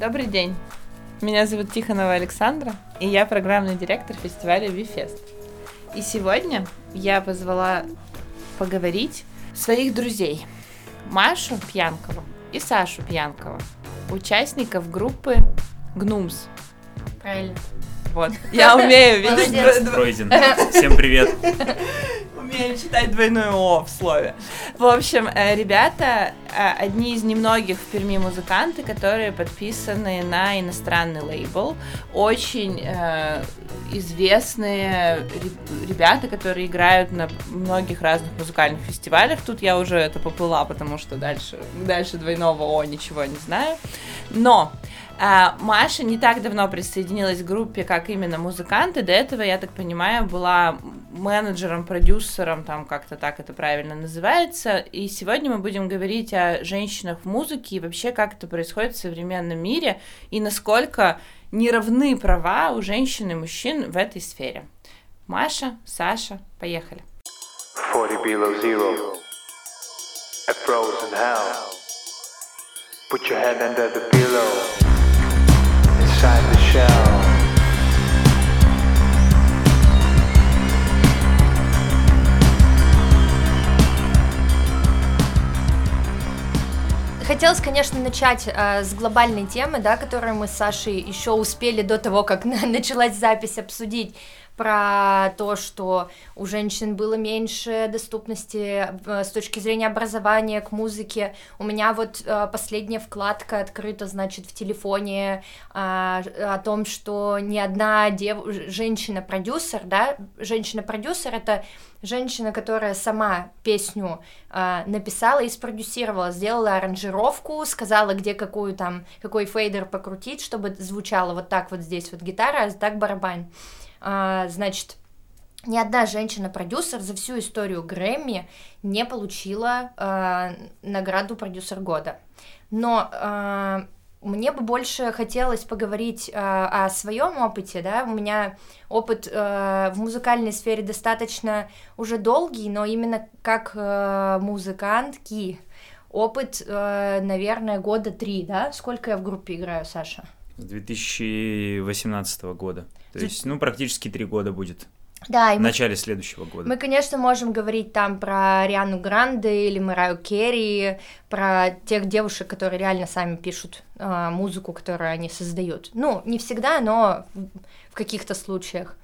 Добрый день. Меня зовут Тихонова Александра, и я программный директор фестиваля Вифест. И сегодня я позвала поговорить своих друзей Машу Пьянкову и Сашу Пьянкову, участников группы Гнумс. Правильно. Вот, я умею, дв- Пройден. Всем привет. умею читать двойное О в слове. В общем, э, ребята э, одни из немногих в Перми музыканты, которые подписаны на иностранный лейбл. Очень э, известные ре- ребята, которые играют на многих разных музыкальных фестивалях. Тут я уже это поплыла, потому что дальше, дальше двойного О ничего не знаю. Но Маша не так давно присоединилась к группе как именно музыканты. До этого, я так понимаю, была менеджером, продюсером, там как-то так это правильно называется. И сегодня мы будем говорить о женщинах в музыке и вообще как это происходит в современном мире и насколько неравны права у женщин и мужчин в этой сфере. Маша, Саша, поехали. 40 below zero. A frozen hell. Put your head under the pillow. Inside the shell. Хотелось, конечно, начать э, с глобальной темы, да, которую мы с Сашей еще успели до того, как на- началась запись обсудить про то, что у женщин было меньше доступности э, с точки зрения образования к музыке. У меня вот э, последняя вкладка открыта, значит, в телефоне э, о том, что ни одна дев... женщина-продюсер, да, женщина-продюсер это женщина, которая сама песню э, написала и спродюсировала, сделала аранжировку, сказала, где какую там, какой фейдер покрутить, чтобы звучало вот так вот здесь вот гитара, а так барабан. А, значит, ни одна женщина-продюсер за всю историю Грэмми не получила э, награду продюсер года. Но э, мне бы больше хотелось поговорить э, о своем опыте, да, у меня опыт э, в музыкальной сфере достаточно уже долгий, но именно как э, музыкантки опыт, э, наверное, года три, да, сколько я в группе играю, Саша? С 2018 года. То есть, ну, практически три года будет. Да, и В мы начале следующего года. Мы, конечно, можем говорить там про Риану Гранде или Мараю Керри, про тех девушек, которые реально сами пишут э, музыку, которую они создают. Ну, не всегда, но в каких-то случаях.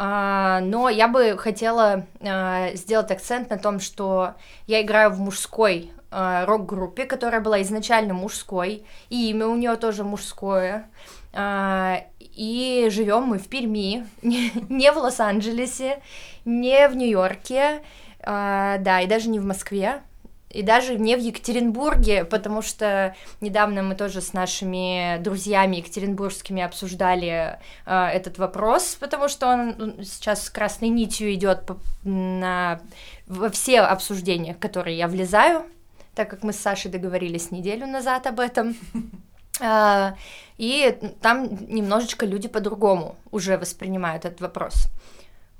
А, но я бы хотела а, сделать акцент на том, что я играю в мужской а, рок-группе, которая была изначально мужской, и имя у нее тоже мужское. А, и живем мы в Перми, не, в Лос-Анджелесе, не в Нью-Йорке, а, да, и даже не в Москве, и даже не в Екатеринбурге, потому что недавно мы тоже с нашими друзьями екатеринбургскими обсуждали э, этот вопрос, потому что он сейчас красной нитью идет на во все обсуждения, в которые я влезаю, так как мы с Сашей договорились неделю назад об этом. А, И там немножечко люди по-другому уже воспринимают этот вопрос.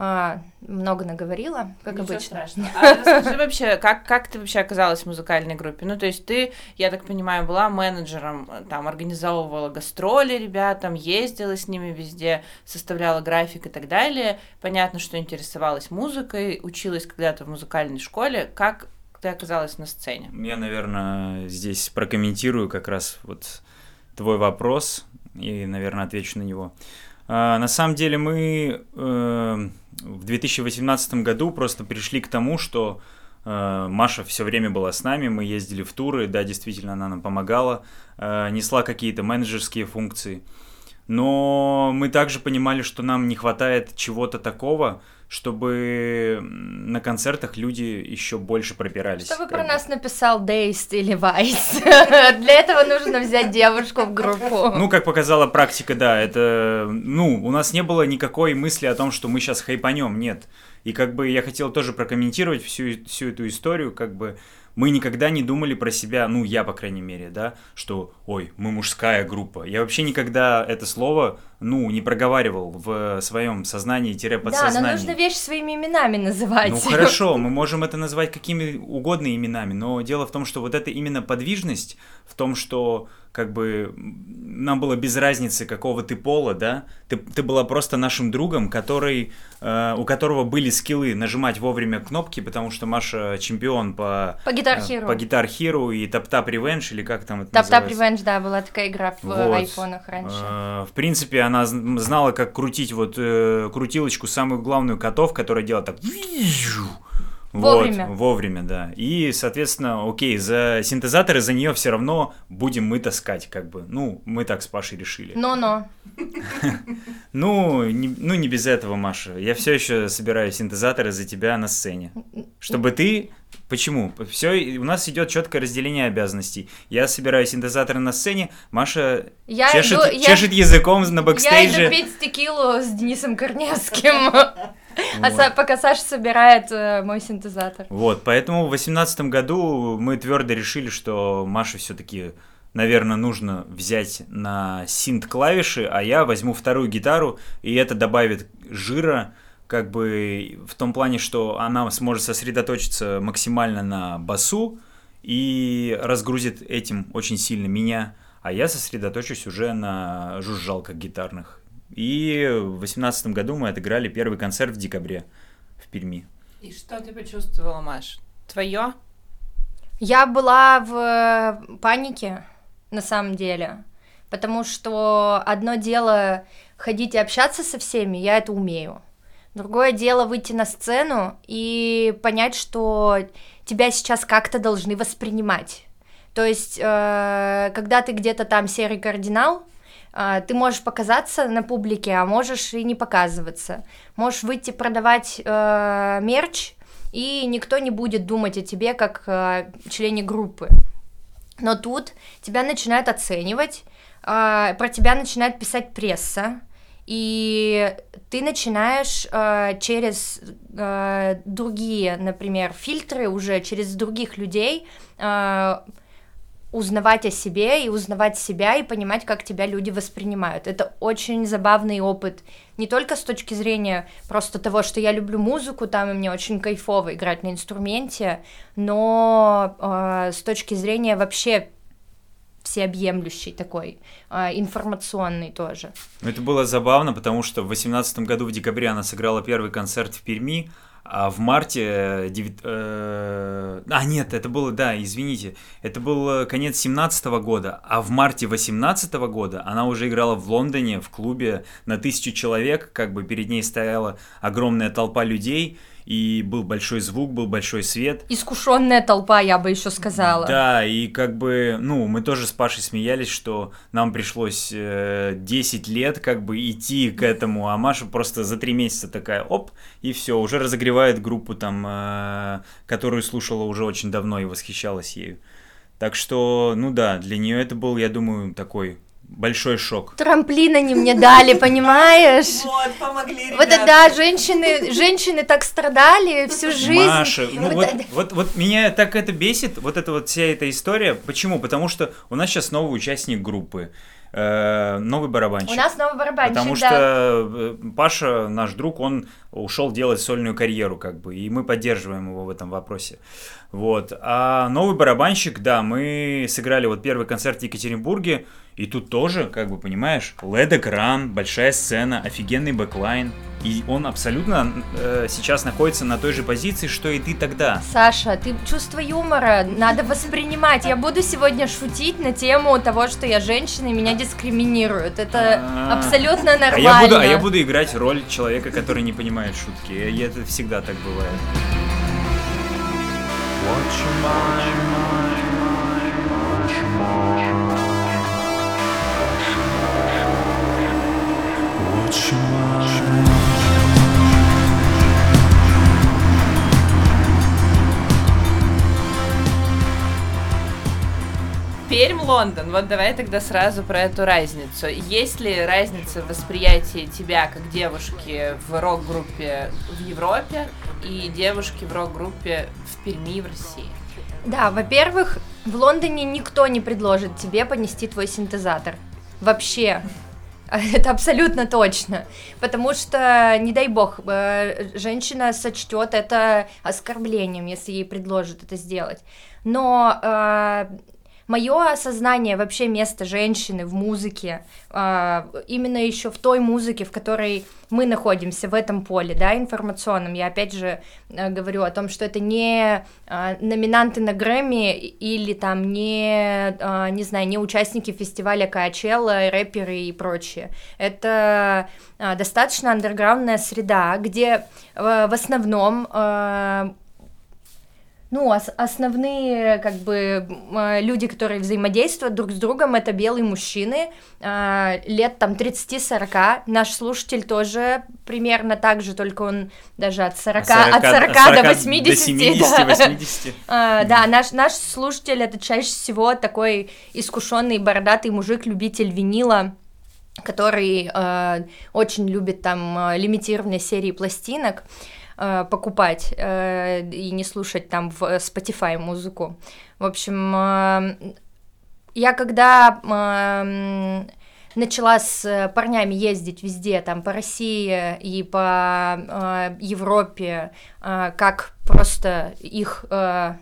А, Много наговорила, как Ничего обычно. страшного. А расскажи вообще, как, как ты вообще оказалась в музыкальной группе? Ну, то есть ты, я так понимаю, была менеджером, э, там, организовывала гастроли ребятам, ездила с ними везде, составляла график и так далее. Понятно, что интересовалась музыкой, училась когда-то в музыкальной школе. Как ты оказалась на сцене? Я, наверное, здесь прокомментирую как раз вот твой вопрос и, наверное, отвечу на него. А, на самом деле мы э, в 2018 году просто пришли к тому, что э, Маша все время была с нами, мы ездили в туры, да, действительно, она нам помогала, э, несла какие-то менеджерские функции. Но мы также понимали, что нам не хватает чего-то такого, чтобы на концертах люди еще больше пробирались. Что бы как про бы. нас написал Дейст или Вайс? Для этого нужно взять девушку в группу. Ну, как показала практика, да, это, ну, у нас не было никакой мысли о том, что мы сейчас хайпанем, нет. И как бы я хотел тоже прокомментировать всю, всю эту историю, как бы мы никогда не думали про себя, ну, я, по крайней мере, да, что, ой, мы мужская группа. Я вообще никогда это слово, ну, не проговаривал в своем сознании-подсознании. Да, но нужно вещь своими именами называть. Ну, хорошо, мы можем это назвать какими угодно именами, но дело в том, что вот эта именно подвижность, в том, что как бы нам было без разницы, какого ты пола, да, ты, ты была просто нашим другом, который, э, у которого были скиллы нажимать вовремя кнопки, потому что Маша чемпион по... По Guitar Hero. Э, по Guitar Hero и Tap Tap Revenge, или как там это Tap Tap? Revenge, да, была такая игра в Вот. айфонах раньше. Э, В принципе, она знала, как крутить вот э, крутилочку, самую главную котов, которая делала так... Вовремя. Вот, вовремя, да. И, соответственно, окей, за синтезаторы за нее все равно будем мы таскать, как бы. Ну, мы так с Пашей решили. Но-но. Ну, не, ну, не без этого, Маша. Я все еще собираю синтезаторы за тебя на сцене. Чтобы ты... Почему? Все, у нас идет четкое разделение обязанностей. Я собираю синтезаторы на сцене, Маша Я чешет, иду- я- чешет языком на Я бэкстейже. иду петь текилу с Денисом Корневским. А Са- пока Саша собирает э, мой синтезатор. Вот, поэтому в восемнадцатом году мы твердо решили, что Маше все-таки, наверное, нужно взять на синт клавиши, а я возьму вторую гитару, и это добавит жира, как бы в том плане, что она сможет сосредоточиться максимально на басу и разгрузит этим очень сильно меня, а я сосредоточусь уже на жужжалках гитарных. И в восемнадцатом году мы отыграли первый концерт в декабре в Перми. И что ты почувствовала, Маш? Твое? Я была в э, панике, на самом деле, потому что одно дело ходить и общаться со всеми, я это умею. Другое дело выйти на сцену и понять, что тебя сейчас как-то должны воспринимать. То есть, э, когда ты где-то там серый кардинал, э, ты можешь показаться на публике, а можешь и не показываться. Можешь выйти продавать э, мерч, и никто не будет думать о тебе как э, члене группы. Но тут тебя начинают оценивать, про тебя начинает писать пресса, и ты начинаешь э, через э, другие, например, фильтры уже через других людей э, узнавать о себе и узнавать себя и понимать, как тебя люди воспринимают. Это очень забавный опыт. Не только с точки зрения просто того, что я люблю музыку, там и мне очень кайфово играть на инструменте, но э, с точки зрения вообще всеобъемлющий такой, э, информационный тоже. Это было забавно, потому что в 2018 году в декабре она сыграла первый концерт в Перми, а в марте... э, девят- э, А, нет, это было, да, извините, это был э, конец 17 года, а в марте 18 года она уже играла в Лондоне, в клубе на тысячу человек, как бы перед ней стояла огромная толпа людей, и был большой звук, был большой свет, Искушенная толпа, я бы еще сказала. да, и как бы, ну, мы тоже с Пашей смеялись, что нам пришлось э, 10 лет как бы идти к этому, а Маша просто за 3 месяца такая, оп, и все, уже разогревает группу там, э, которую слушала уже очень давно и восхищалась ею. Так что, ну да, для нее это был, я думаю, такой большой шок. Трамплин они мне дали, понимаешь? Вот, помогли Вот это да, женщины, женщины так страдали всю жизнь. Маша, ну Вот вот, вот, вот меня так это бесит, вот эта вот вся эта история. Почему? Потому что у нас сейчас новый участник группы, новый барабанщик. У нас новый барабанщик, Потому да. что э, Паша, наш друг, он ушел делать сольную карьеру, как бы, и мы поддерживаем его в этом вопросе. Вот. А новый барабанщик, да, мы сыграли вот первый концерт в Екатеринбурге, и тут тоже, как бы, понимаешь, LED-экран, большая сцена, офигенный бэклайн, и он абсолютно э, сейчас находится на той же позиции, что и ты тогда. Саша, ты чувство юмора надо воспринимать. Я буду сегодня шутить на тему того, что я женщина и меня дискриминируют. Это А. абсолютно А нормально. я, буду, а я буду играть роль человека, который не понимает шутки. И это всегда так бывает. Watch your mind, watch your mind. Пермь, Лондон. Вот давай тогда сразу про эту разницу. Есть ли разница в восприятии тебя как девушки в рок-группе в Европе и девушки в рок-группе в Перми в России? Да, во-первых, в Лондоне никто не предложит тебе понести твой синтезатор. Вообще. Это абсолютно точно. Потому что, не дай бог, э, женщина сочтет это оскорблением, если ей предложат это сделать. Но э, мое осознание вообще места женщины в музыке, э, именно еще в той музыке, в которой мы находимся, в этом поле, да, информационном, я опять же э, говорю о том, что это не э, номинанты на Грэмми или там не, э, не знаю, не участники фестиваля Каачелла, рэперы и прочее. Это достаточно андерграундная среда, где э, в основном э, ну, ос- основные, как бы, э, люди, которые взаимодействуют друг с другом, это белые мужчины, э, лет там 30-40. Наш слушатель тоже примерно так же, только он даже от 40, от 40, до 80. До 70, да. 80. А, да, наш, наш слушатель это чаще всего такой искушенный бородатый мужик, любитель винила, который э, очень любит там лимитированные серии пластинок э, покупать э, и не слушать там в Spotify музыку. В общем, э, я когда э, начала с парнями ездить везде, там по России и по э, Европе, э, как просто их э,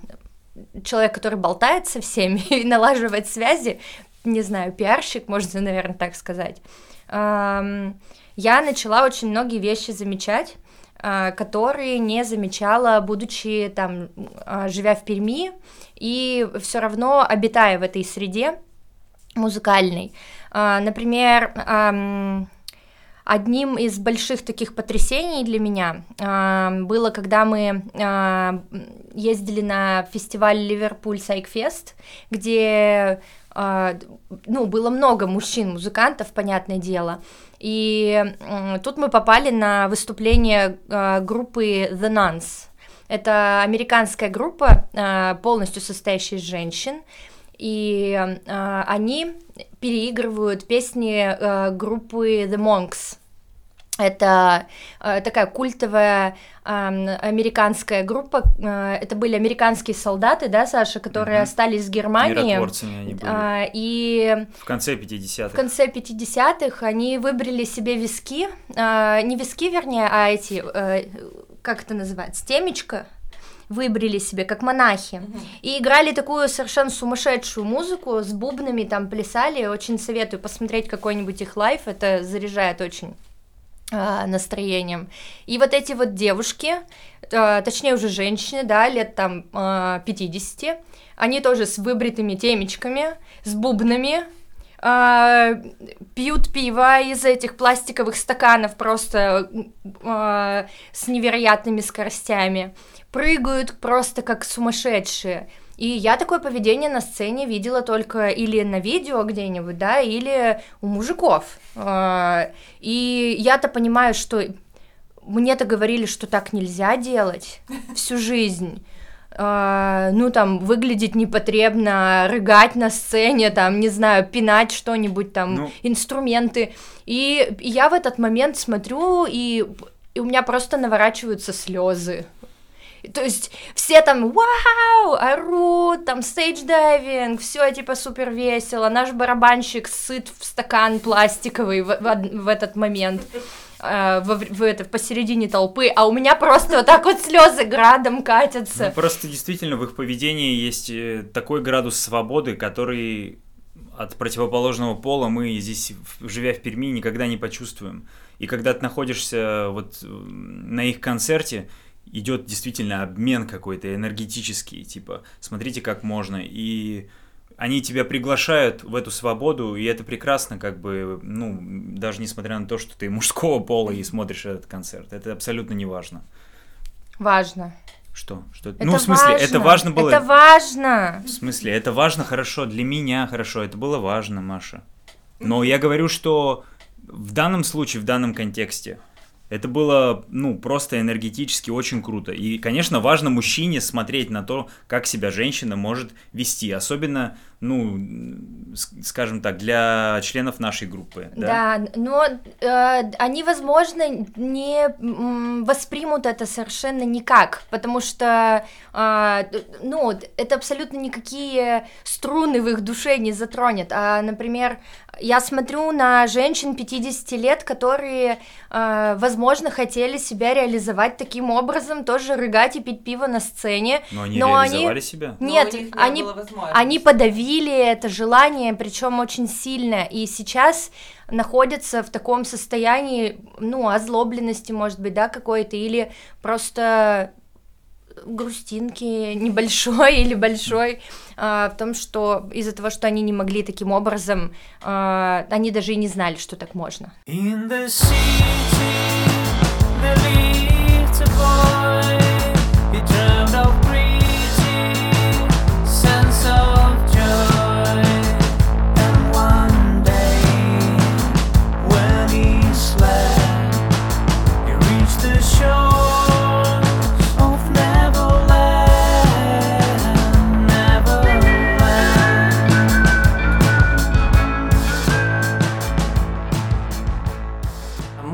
человек, который болтает со всеми и налаживает связи, не знаю, пиарщик, можно, наверное, так сказать, эм, я начала очень многие вещи замечать, э, которые не замечала, будучи там, э, живя в Перми, и все равно обитая в этой среде музыкальной. Э, Например, одним из больших таких потрясений для меня было, когда мы ездили на фестиваль Ливерпуль Сайкфест, где ну, было много мужчин-музыкантов, понятное дело. И тут мы попали на выступление э, группы The Nuns. Это американская группа, э, полностью состоящая из женщин. И э, они переигрывают песни группы The Monks. Это э, такая культовая э, американская группа. Э, это были американские солдаты, да, Саша, которые Мгм. остались в Германии. Миротворцами они были. А, и В конце в 50-х. конце 50-х они выбрали себе виски, а, не виски, вернее, а эти, э, как это называется, темечко, выбрали себе, как монахи, и играли такую совершенно сумасшедшую музыку, с бубнами там плясали, очень советую посмотреть какой-нибудь их лайф, это заряжает очень а, настроением. И вот эти вот девушки, а, точнее уже женщины, да, лет там а, 50, они тоже с выбритыми темечками, с бубнами, а, пьют пиво из этих пластиковых стаканов просто а, с невероятными скоростями, прыгают просто как сумасшедшие. И я такое поведение на сцене видела только или на видео где-нибудь, да, или у мужиков. А, И я-то понимаю, что мне-то говорили, что так нельзя делать всю жизнь. А, ну, там, выглядеть непотребно, рыгать на сцене, там, не знаю, пинать что-нибудь, там, Ну. инструменты. И я в этот момент смотрю, и, и у меня просто наворачиваются слезы. То есть все там вау, орут, там стейдж-дайвинг, все типа супер весело. Наш барабанщик ссыт в стакан пластиковый в, в в этот момент. э, во вр- в это, посередине толпы, а у меня просто вот так вот слезы градом катятся. Ну, просто действительно в их поведении есть э, такой градус свободы, который от противоположного пола мы здесь, в- живя в Перми, никогда не почувствуем. И когда ты находишься вот э, на их концерте, идет действительно обмен какой-то энергетический, типа, смотрите, как можно. И они тебя приглашают в эту свободу, и это прекрасно, как бы, ну, даже несмотря на то, что ты мужского пола и смотришь этот концерт. Это абсолютно не важно. Важно. Что? Что? Это ну, в смысле, это важно было. Это важно. В смысле, это важно, хорошо, для меня хорошо, это было важно, Маша. Но я говорю, что в данном случае, в данном контексте, это было, ну, просто энергетически очень круто. И, конечно, важно мужчине смотреть на то, как себя женщина может вести. Особенно ну, скажем так, для членов нашей группы. Да. Да, но э, они, возможно, не воспримут это совершенно никак, потому что, э, ну, это абсолютно никакие струны в их душе не затронет. А, например, я смотрю на женщин 50 лет, которые, э, возможно, хотели себя реализовать таким образом, тоже рыгать и пить пиво на сцене. Но они Но они- реализовали себя. Но Нет, у них не они, было возможности. они подавили это желание, причем очень сильно, и сейчас находятся в таком состоянии, ну, озлобленности, может быть, да, какой-то, или просто грустинки небольшой или большой а, в том, что из-за того, что они не могли таким образом, а, они даже и не знали, что так можно. In the city, a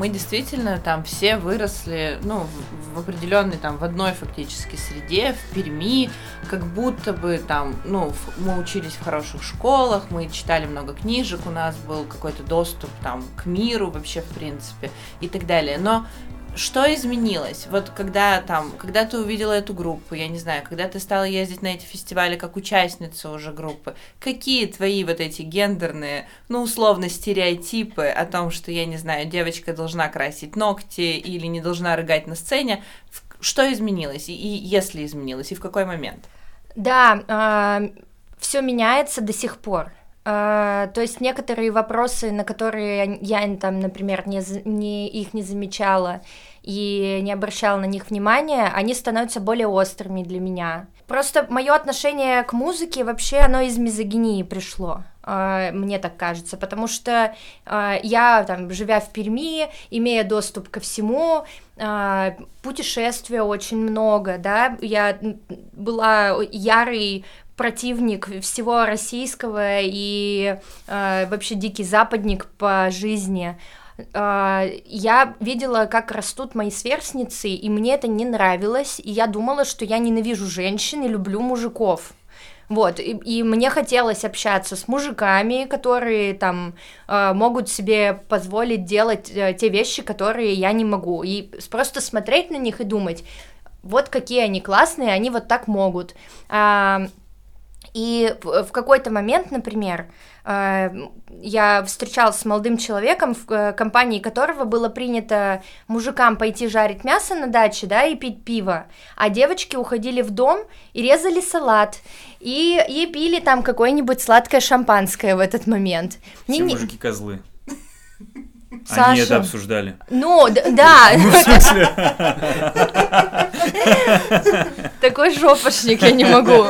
Мы действительно там все выросли, ну, в, определенной там, в одной фактически среде, в Перми, как будто бы там, ну, мы учились в хороших школах, мы читали много книжек, у нас был какой-то доступ там к миру вообще, в принципе, и так далее. Но что изменилось? Вот когда там, когда ты увидела эту группу, я не знаю, когда ты стала ездить на эти фестивали как участница уже группы, какие твои вот эти гендерные, ну, условно, стереотипы о том, что, я не знаю, девочка должна красить ногти или не должна рыгать на сцене, что изменилось, и, и если изменилось, и в какой момент? Да, все меняется до сих пор. А, то есть некоторые вопросы, на которые я там, например, не, не их не замечала и не обращала на них внимания, они становятся более острыми для меня. Просто мое отношение к музыке вообще оно из мизогинии пришло. а, Мне так кажется, потому что а, я, там, живя в Перми, имея доступ ко всему, а, путешествия очень много, да, я была ярый противник всего российского и э, вообще дикий западник по жизни. Э, я видела, как растут мои сверстницы, и мне это не нравилось, и я думала, что я ненавижу женщин и люблю мужиков. Вот, и, и мне хотелось общаться с мужиками, которые там э, могут себе позволить делать э, те вещи, которые я не могу. И просто смотреть на них и думать, вот какие они классные, они вот так могут. И в какой-то момент, например, э, я встречалась с молодым человеком, в э, компании которого было принято мужикам пойти жарить мясо на даче, да, и пить пиво, а девочки уходили в дом и резали салат, и, и пили там какое-нибудь сладкое шампанское в этот момент. Все Не- не- мужики козлы. Они Саша. это обсуждали. Ну, да, Ну, в смысле? Такой жопошник я не могу.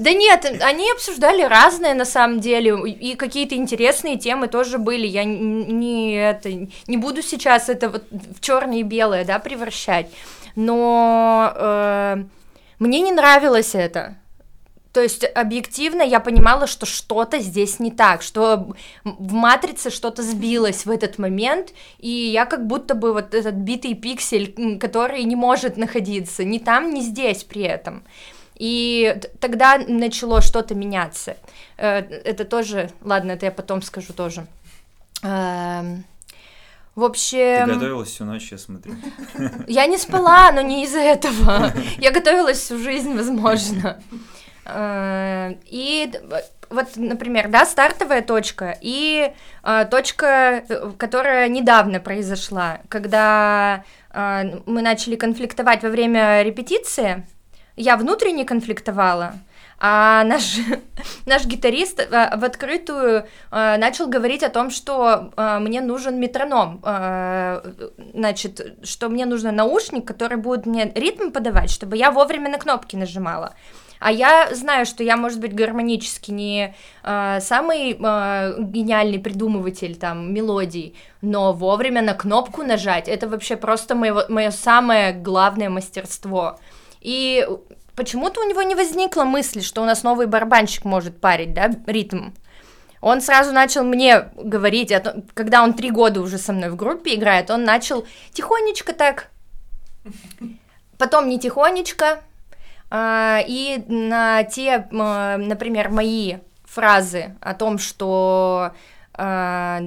Да нет, они обсуждали разное на самом деле, и какие-то интересные темы тоже были. Я не это не буду сейчас это вот в черное и белое, да, превращать. Но э, мне не нравилось это. То есть объективно я понимала, что что-то здесь не так, что в матрице что-то сбилось в этот момент, и я как будто бы вот этот битый пиксель, который не может находиться ни там, ни здесь при этом. И тогда начало что-то меняться. Э, Это тоже, ладно, это я потом скажу тоже. Эм, В Ты общем, готовилась всю ночь, я смотрю. я не спала, но не из-за этого. Я готовилась всю жизнь, возможно. Э, И вот, например, да, стартовая точка и э, точка, э, которая недавно произошла, когда э, мы начали конфликтовать во время репетиции, я внутренне конфликтовала, а наш, наш гитарист э, в открытую э, начал говорить о том, что э, мне нужен метроном, значит, что мне нужен наушник, который будет мне ритм подавать, чтобы я вовремя на кнопки нажимала. А я знаю, что я, может быть, гармонически не э, самый э, гениальный придумыватель там мелодий, но вовремя на кнопку нажать это вообще просто моего, мое самое главное мастерство. И почему-то у него не возникло мысли, что у нас новый барабанщик может парить, да, ритм. Он сразу начал мне говорить, том- когда он три года уже со мной в группе играет, он начал тихонечко так, потом не тихонечко, а, и на те, м, например, мои фразы о том, что а,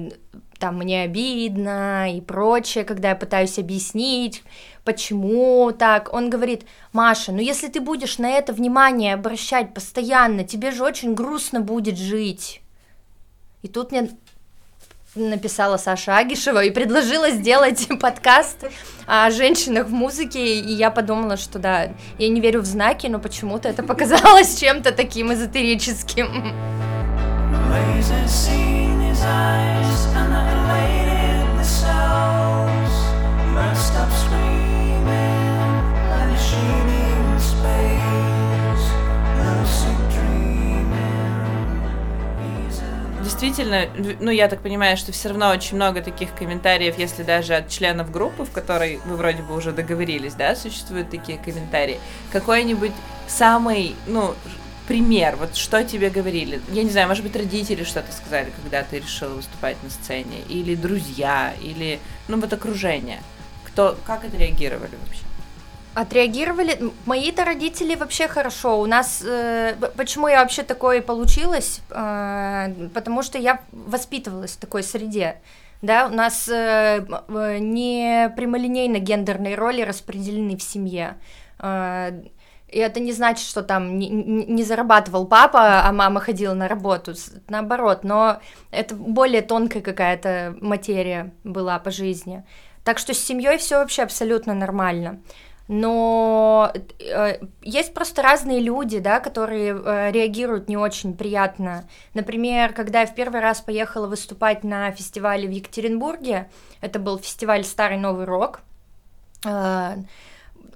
там мне обидно и прочее, когда я пытаюсь объяснить, почему так, он говорит, Маша, ну если ты будешь на это внимание обращать постоянно, тебе же очень грустно будет жить. И тут мне написала Саша Агишева и предложила сделать подкаст о женщинах в музыке, и я подумала, что да, я не верю в знаки, но почему-то это показалось чем-то таким эзотерическим. Laser Действительно, ну я так понимаю, что все равно очень много таких комментариев, если даже от членов группы, в которой вы вроде бы уже договорились, да, существуют такие комментарии. Какой-нибудь самый, ну, пример, вот что тебе говорили? Я не знаю, может быть, родители что-то сказали, когда ты решила выступать на сцене, или друзья, или, ну, вот окружение. Кто, как отреагировали вообще? Отреагировали. Мои-то родители вообще хорошо. У нас. э, почему я вообще такое получилось? Э, потому что я воспитывалась в такой среде. Да, у нас э, э, не прямолинейно гендерные роли распределены в семье. Э, и это не значит, что там не, не- зарабатывал папа, а мама ходила на работу. Наоборот, но это более тонкая какая-то материя была по жизни. Так что с семьей все вообще абсолютно нормально. Но э, есть просто разные люди, да, которые э, реагируют не очень приятно. Например, когда я в первый раз поехала выступать на фестивале в Екатеринбурге, это был фестиваль Старый Новый Рок. э,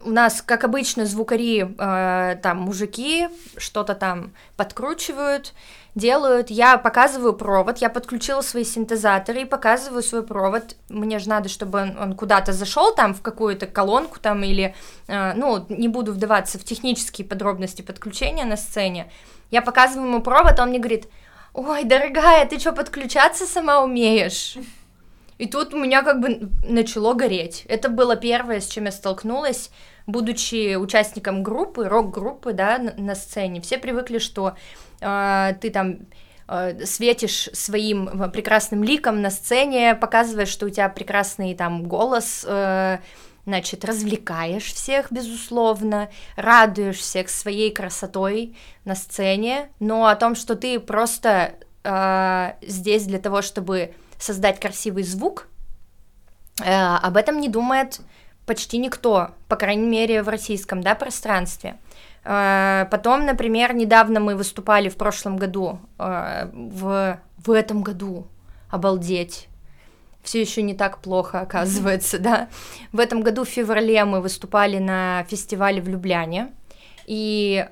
у нас, как обычно, звукари, э, там, мужики что-то там подкручивают, делают. Я показываю провод, я подключила свои синтезаторы и показываю свой провод. Мне же надо, чтобы он, он куда-то зашел там, в какую-то колонку там или... э, ну, не буду вдаваться в технические подробности подключения на сцене. Я показываю ему провод, он мне говорит, ой, дорогая, ты что, подключаться сама умеешь? И тут у меня как бы начало гореть. Это было первое, с чем я столкнулась, будучи участником группы, рок-группы, да, на, сцене. Все привыкли, что э, ты там э, светишь своим э, прекрасным ликом на сцене, показываешь, что у тебя прекрасный там голос, э, значит, развлекаешь всех, безусловно, радуешь всех своей красотой на сцене, но о том, что ты просто э, здесь для того, чтобы создать красивый звук, э, об этом не думает почти никто, по крайней мере, в российском да, пространстве. Э, Потом, например, недавно мы выступали в прошлом году, э, в, в этом году, обалдеть, все еще не так плохо, оказывается, да. В этом году в феврале мы выступали на фестивале в Любляне, и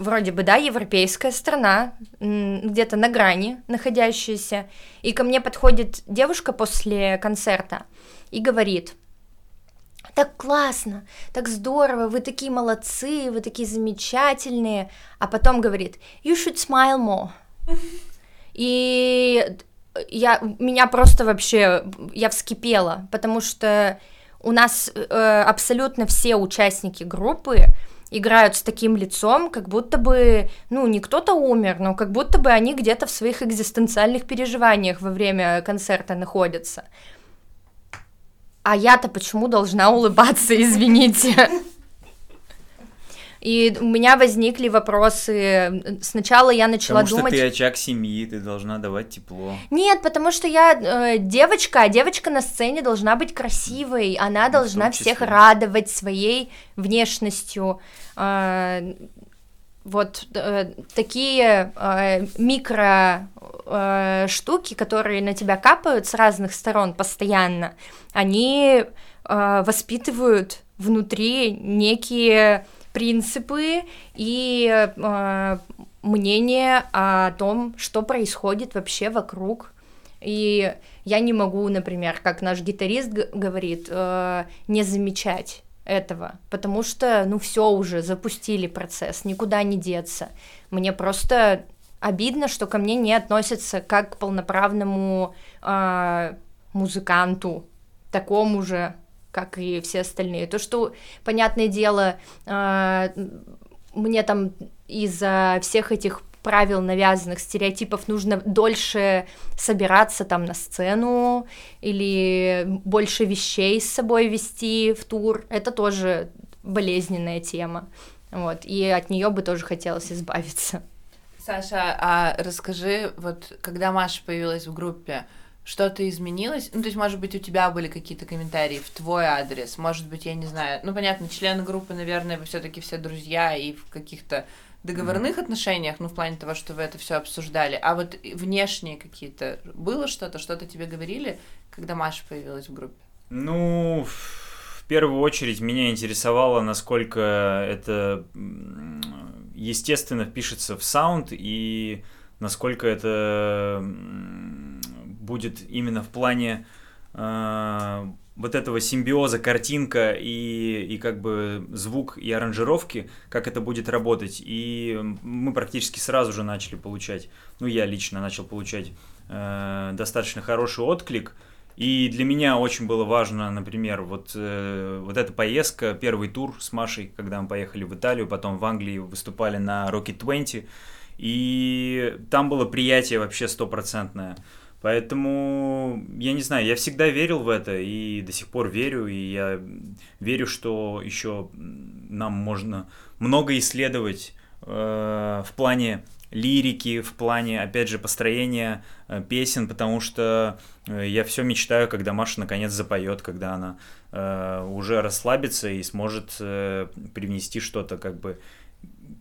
вроде бы, да, европейская страна, где-то на грани находящаяся, и ко мне подходит девушка после концерта и говорит, так классно, так здорово, вы такие молодцы, вы такие замечательные, а потом говорит, you should smile more. И я, меня просто вообще, я вскипела, потому что у нас э, абсолютно все участники группы играют с таким лицом, как будто бы, ну, не кто-то умер, но как будто бы они где-то в своих экзистенциальных переживаниях во время концерта находятся. А я-то почему должна улыбаться, извините? И у меня возникли вопросы. Сначала я начала Потому что думать... ты очаг семьи, ты должна давать тепло. Нет, потому что я э, девочка, а девочка на сцене должна быть красивой, она Ну, должна всех радовать своей внешностью. Э, вот э, такие э, микро э, штуки, которые на тебя капают с разных сторон постоянно, они э, воспитывают внутри некие принципы и э, мнение о том, что происходит вообще вокруг. И я не могу, например, как наш гитарист говорит, э, не замечать этого, потому что, ну, все уже, запустили процесс, никуда не деться. Мне просто обидно, что ко мне не относятся как к полноправному э, музыканту, такому же, как и все остальные. То, что, понятное дело, э, мне там из-за всех этих правил, навязанных стереотипов, нужно дольше собираться там на сцену или больше вещей с собой вести в тур. Это тоже болезненная тема. Вот, и от нее бы тоже хотелось избавиться. Саша, а расскажи, вот когда Маша появилась в группе, что-то изменилось? Ну, то есть, может быть, у тебя были какие-то комментарии в твой адрес, может быть, я не знаю. Ну, понятно, члены группы, наверное, вы все-таки все друзья и в каких-то договорных mm. отношениях, ну, в плане того, что вы это все обсуждали, а вот внешние какие-то, было что-то, что-то тебе говорили, когда Маша появилась в группе? Ну, в первую очередь меня интересовало, насколько это естественно впишется в саунд и насколько это будет именно в плане э, вот этого симбиоза картинка и, и как бы звук и аранжировки, как это будет работать. И мы практически сразу же начали получать, ну я лично начал получать э, достаточно хороший отклик. И для меня очень было важно, например, вот, э, вот эта поездка, первый тур с Машей, когда мы поехали в Италию, потом в Англии выступали на Rocket 20, и там было приятие вообще стопроцентное. Поэтому, я не знаю, я всегда верил в это и до сих пор верю, и я верю, что еще нам можно много исследовать э, в плане лирики, в плане, опять же, построения э, песен, потому что э, я все мечтаю, когда Маша наконец запоет, когда она э, уже расслабится и сможет э, привнести что-то как бы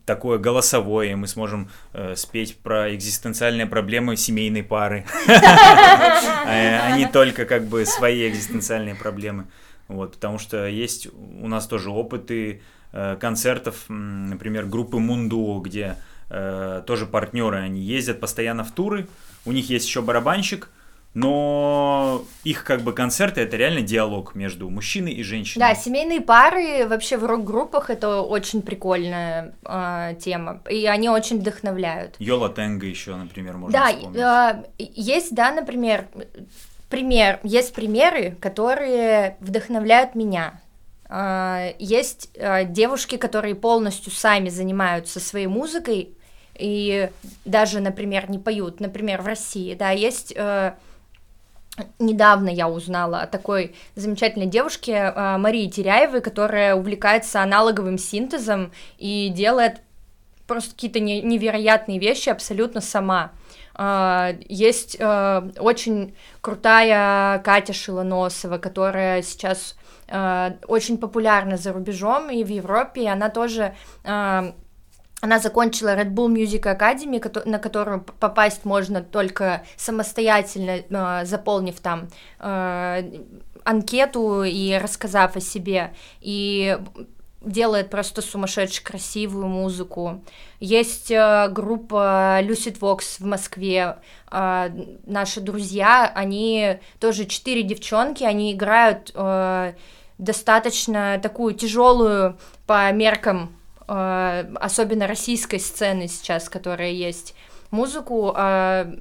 такое голосовое, мы сможем э, спеть про экзистенциальные проблемы семейной пары, а не только как бы свои экзистенциальные проблемы. Вот, потому что есть у нас тоже опыты э, концертов, например, группы Мунду, где э, тоже партнеры, они ездят постоянно в туры, у них есть еще барабанщик, но их как бы концерты это реально диалог между мужчиной и женщиной. Да, семейные пары вообще в рок-группах это очень прикольная э, тема, и они очень вдохновляют. Йола Тенга еще, например, можно да, вспомнить. Да, э, есть, да, например, пример, есть примеры, которые вдохновляют меня. Э, есть э, девушки, которые полностью сами занимаются своей музыкой и даже, например, не поют. Например, в России, да, есть э, Недавно я узнала о такой замечательной девушке а, Марии Теряевой, которая увлекается аналоговым синтезом и делает просто какие-то невероятные вещи абсолютно сама. А, есть а, очень крутая Катя Шилоносова, которая сейчас очень популярна за рубежом и в Европе, и она тоже она закончила Red Bull Music Academy, на которую попасть можно только самостоятельно, э, заполнив там э, анкету и рассказав о себе. И делает просто сумасшедше красивую музыку. Есть э, группа Lucid Vox в Москве, э, наши друзья, они тоже четыре девчонки, они играют э, достаточно такую тяжелую по меркам Э, особенно российской сцены сейчас, которая есть, музыку э,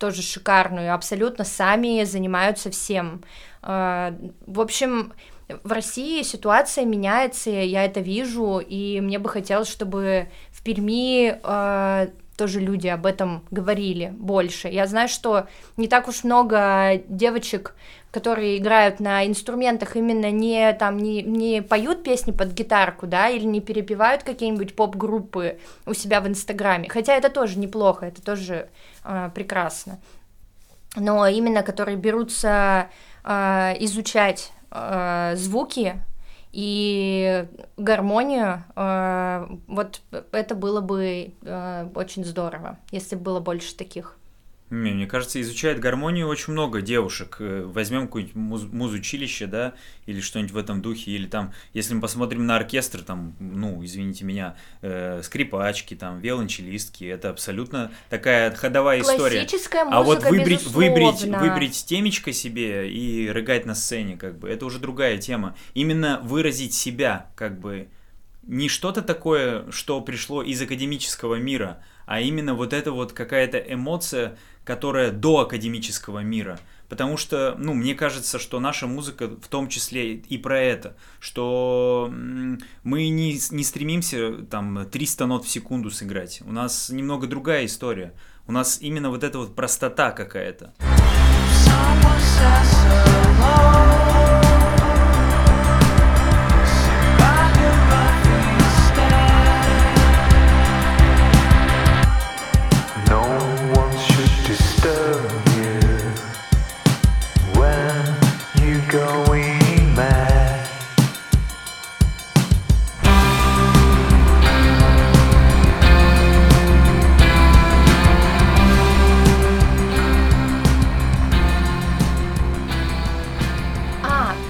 тоже шикарную, абсолютно сами занимаются всем. Э, в общем, в России ситуация меняется, я это вижу, и мне бы хотелось, чтобы в Перми тоже люди об этом говорили больше. Я знаю, что не так уж много девочек, которые играют на инструментах, именно не там не, не поют песни под гитарку, да, или не перепевают какие-нибудь поп-группы у себя в Инстаграме. Хотя это тоже неплохо, это тоже э, прекрасно. Но именно которые берутся э, изучать э, звуки и гармонию, э, вот это было бы э, очень здорово, если было больше таких. Не, мне кажется, изучает гармонию очень много девушек. Э, Возьмем какое-нибудь муз- музучилище, да, или что-нибудь в этом духе, или там, если мы посмотрим на оркестр, там, ну, извините меня, э, скрипачки, там, виолончелистки, это абсолютно такая ходовая история. Классическая музыка, А вот выбрать, безусловно. выбрать темечко себе и рыгать на сцене, как бы, это уже другая тема. Именно выразить себя, как бы, не что-то такое, что пришло из академического мира, а именно вот эта вот какая-то эмоция, которая до академического мира. Потому что, ну, мне кажется, что наша музыка в том числе и про это, что мы не, не стремимся там 300 нот в секунду сыграть. У нас немного другая история. У нас именно вот эта вот простота какая-то. Someone says hello.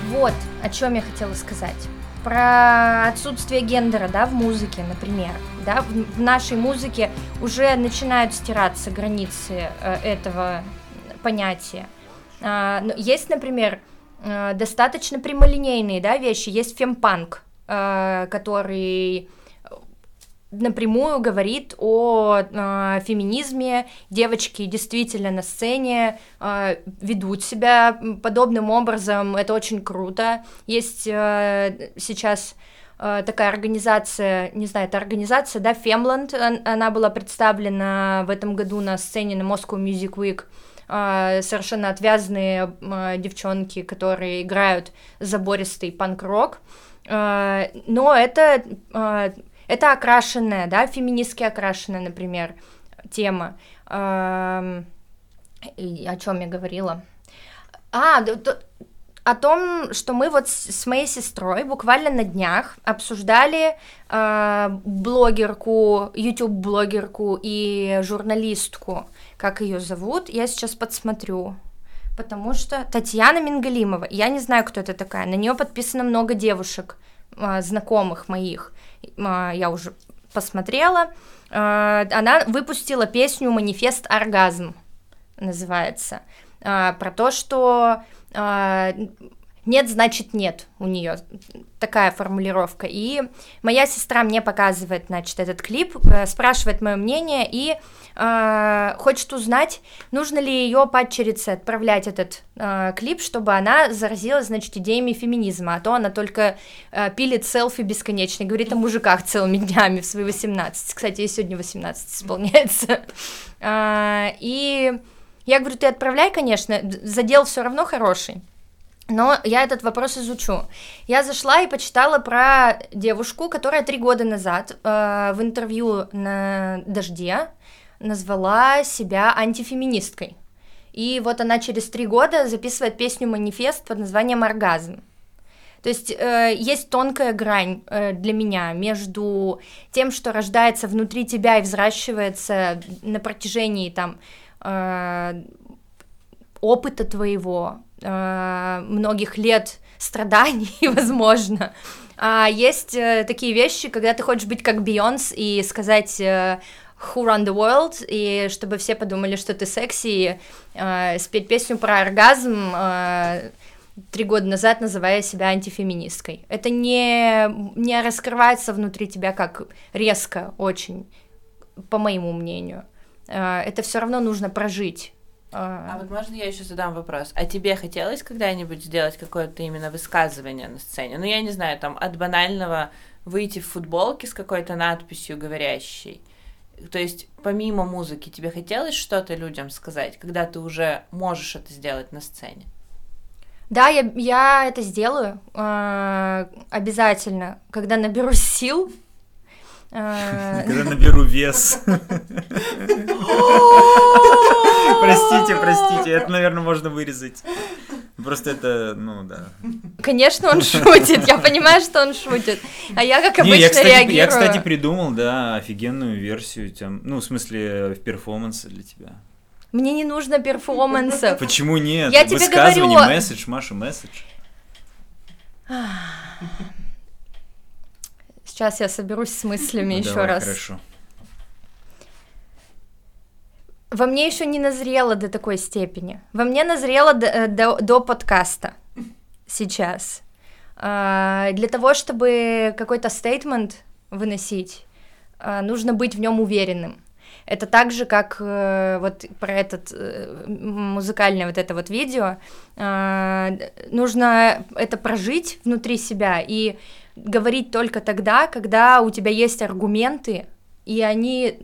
Вот о чем я хотела сказать. Про отсутствие гендера, да, в музыке, например. Да, в, нашей музыке уже начинают стираться границы э, этого понятия. А, но есть, например, э, достаточно прямолинейные, да, вещи. Есть фемпанк, э, который напрямую говорит о э, феминизме. Девочки действительно на сцене э, ведут себя подобным образом. Это очень круто. Есть э, сейчас э, такая организация, не знаю, это организация, да, Femland, он- она была представлена в этом году на сцене на Moscow Music Week. Совершенно отвязные девчонки, которые играют забористый панк-рок. Но это это окрашенная, да, феминистски окрашенная, например, тема. Эм, о чем я говорила? А, о том, что мы вот с моей сестрой буквально на днях обсуждали э, блогерку, YouTube-блогерку и журналистку, как ее зовут, я сейчас подсмотрю. Потому что Татьяна Мингалимова, я не знаю, кто это такая, на нее подписано много девушек, а, знакомых моих, А, я уже посмотрела. А, Она выпустила песню «Манифест оргазм», называется, про то, что нет, значит нет у нее такая формулировка. И моя сестра мне показывает, значит, этот клип, э, спрашивает мое мнение и э, хочет узнать, нужно ли ее падчерице отправлять этот э, клип, чтобы она заразилась, значит, идеями феминизма, а то она только э, пилит селфи бесконечно, говорит о мужиках целыми днями в свои 18. Кстати, ей сегодня 18 исполняется. А, И я говорю, ты отправляй, конечно, задел все равно хороший. Но я этот вопрос изучу. Я зашла и почитала про девушку, которая три года назад э, в интервью на Дожде назвала себя антифеминисткой. И вот она через три года записывает песню «Манифест» под названием «Оргазм». То есть э, есть тонкая грань э, для меня между тем, что рождается внутри тебя и взращивается на протяжении там э, опыта твоего, э, многих лет страданий, возможно. А есть э, такие вещи, когда ты хочешь быть как Бейонс и сказать э, Who Run the World, и чтобы все подумали, что ты секси, и, э, спеть песню про оргазм э, три года назад, называя себя антифеминисткой. Это не, не раскрывается внутри тебя как резко очень, по моему мнению. Э, это все равно нужно прожить. А вот можно я еще задам вопрос? А тебе хотелось когда-нибудь сделать какое-то именно высказывание на сцене? Ну, я не знаю, там, от банального выйти в футболке с какой-то надписью говорящей. То есть, помимо музыки, тебе хотелось что-то людям сказать, когда ты уже можешь это сделать на сцене? Да, я, я это сделаю э, обязательно, когда наберусь сил. Э, Когда наберу вес. Простите, простите, это, наверное, можно вырезать. Просто это, ну да. Конечно, он шутит, я понимаю, что он шутит. А я, как Не, обычно, я, кстати, реагирую. я, кстати, придумал, да, офигенную версию, тем, ну, в смысле, в перформанса для тебя. Мне не нужно перформансов. Почему нет? Я тебе говорю- месседж, Маша, месседж. Сейчас я соберусь с мыслями Ну, еще давай, раз. Хорошо. Во мне еще не назрело до такой степени. Во мне назрело до, э, до- до подкаста сейчас. А, Для того, чтобы какой-то стейтмент выносить, а, нужно быть в нем уверенным. Это так же, как э, вот про этот э, музыкальное вот это вот видео. А, Нужно это прожить внутри себя и говорить только тогда, когда у тебя есть аргументы, и они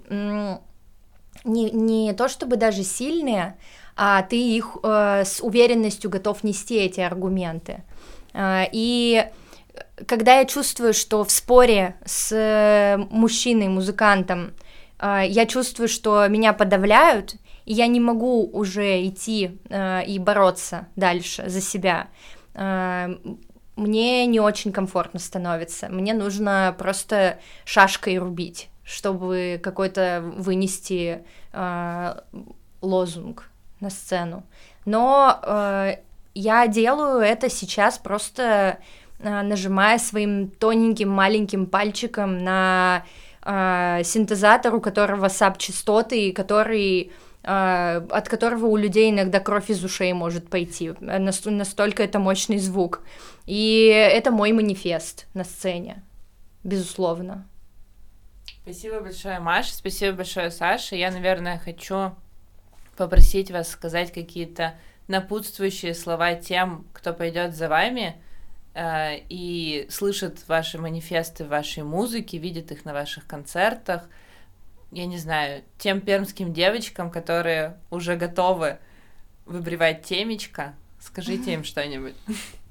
не, не то чтобы даже сильные, а ты их э, с уверенностью готов нести эти аргументы. А, и когда я чувствую, что в споре с э, мужчиной, музыкантом, а, я чувствую, что меня подавляют, и я не могу уже идти э, и бороться дальше за себя, а, мне не очень комфортно становится. Мне нужно просто шашкой рубить, чтобы какой-то вынести э, лозунг на сцену. Но э, я делаю это сейчас просто э, нажимая своим тоненьким маленьким пальчиком на э, синтезатор, у которого саб-частоты, и который от которого у людей иногда кровь из ушей может пойти. Э, нас- Настолько это мощный звук. И это мой манифест на сцене, безусловно. Спасибо большое, Маша. Спасибо большое, Саша. Я, наверное, хочу попросить вас сказать какие-то напутствующие слова тем, кто пойдет за вами э, и слышит ваши манифесты в вашей музыке, видит их на ваших концертах. Я не знаю, тем пермским девочкам, которые уже готовы выбривать темечко, скажите им что-нибудь.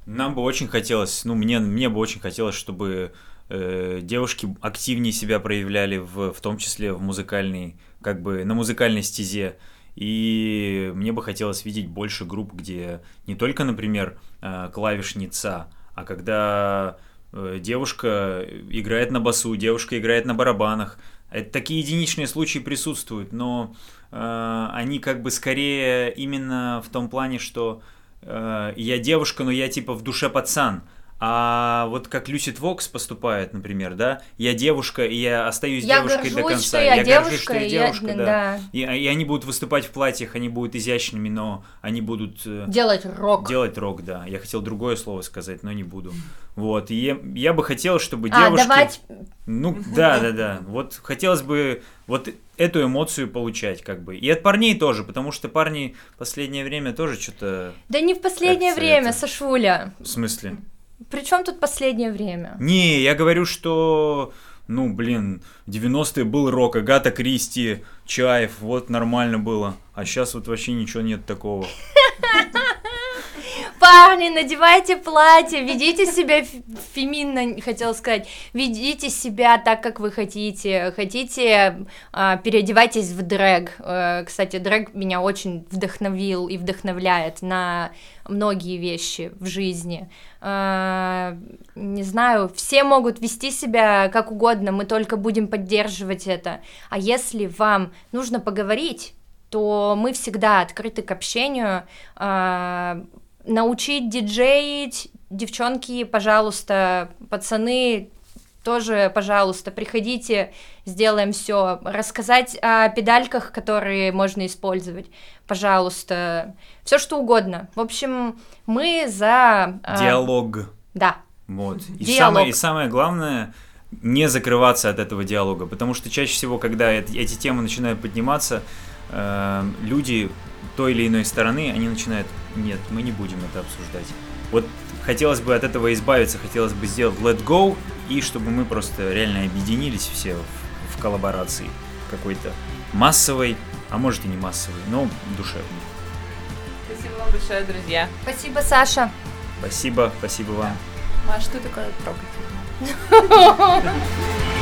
Нам бы очень хотелось, ну, мне, мне бы очень хотелось, чтобы э, девушки активнее себя проявляли, в, в том числе в музыкальной, как бы на музыкальной стезе. И мне бы хотелось видеть больше групп, где не только, например, э, клавишница, а когда э, девушка играет на басу, девушка играет на барабанах. Это такие единичные случаи присутствуют, но э, они как бы скорее именно в том плане, что э, я девушка, но я типа в душе пацан. А вот как Люсид Вокс поступает, например, да, я девушка, и я остаюсь Я девушкой до горжусь, конца. что я горжусь, девушка, что я и я- девушка, да. да. И, и они будут выступать в платьях, они будут изящными, но они будут э, Делать рок. делать рок, да. Я хотел другое слово сказать, но не буду. Вот, и я, я бы хотел, чтобы А, девушки... давать Ну, да, да, да. Вот хотелось бы вот эту эмоцию получать, как бы. И от парней тоже, потому что парни в последнее время тоже что-то... Да не в последнее время, это- Сашуля. В смысле? Причем тут последнее время? Не, я говорю, что... Ну, блин, в 90-е был рок, Агата Кристи, Чаев, вот нормально было. А сейчас вот вообще ничего нет такого. Парни, надевайте платье, ведите себя феминно, хотела сказать, ведите себя так, как вы хотите. Хотите, а, переодевайтесь в дрэг. Э, Кстати, дрэг меня очень вдохновил и вдохновляет на многие вещи в жизни. А, Не знаю, все могут вести себя как угодно, мы только будем поддерживать это. А если вам нужно поговорить, то мы всегда открыты к общению. Научить диджеить, девчонки, пожалуйста, пацаны, тоже, пожалуйста, приходите, сделаем все. Рассказать о педальках, которые можно использовать, пожалуйста, все что угодно. В общем, мы за... а, Диалог. Да. Вот. И Диалог. самое, и самое главное, не закрываться от этого диалога, потому что чаще всего, когда эт- эти темы начинают подниматься, э, люди той или иной стороны, они начинают, нет, мы не будем это обсуждать. Вот хотелось бы от этого избавиться, хотелось бы сделать let go, и чтобы мы просто реально объединились все в, в коллаборации какой-то массовой, а может и не массовой, но душевной. Спасибо вам большое, друзья. Спасибо, Саша. Спасибо, спасибо вам. Маш, что такое трогательное?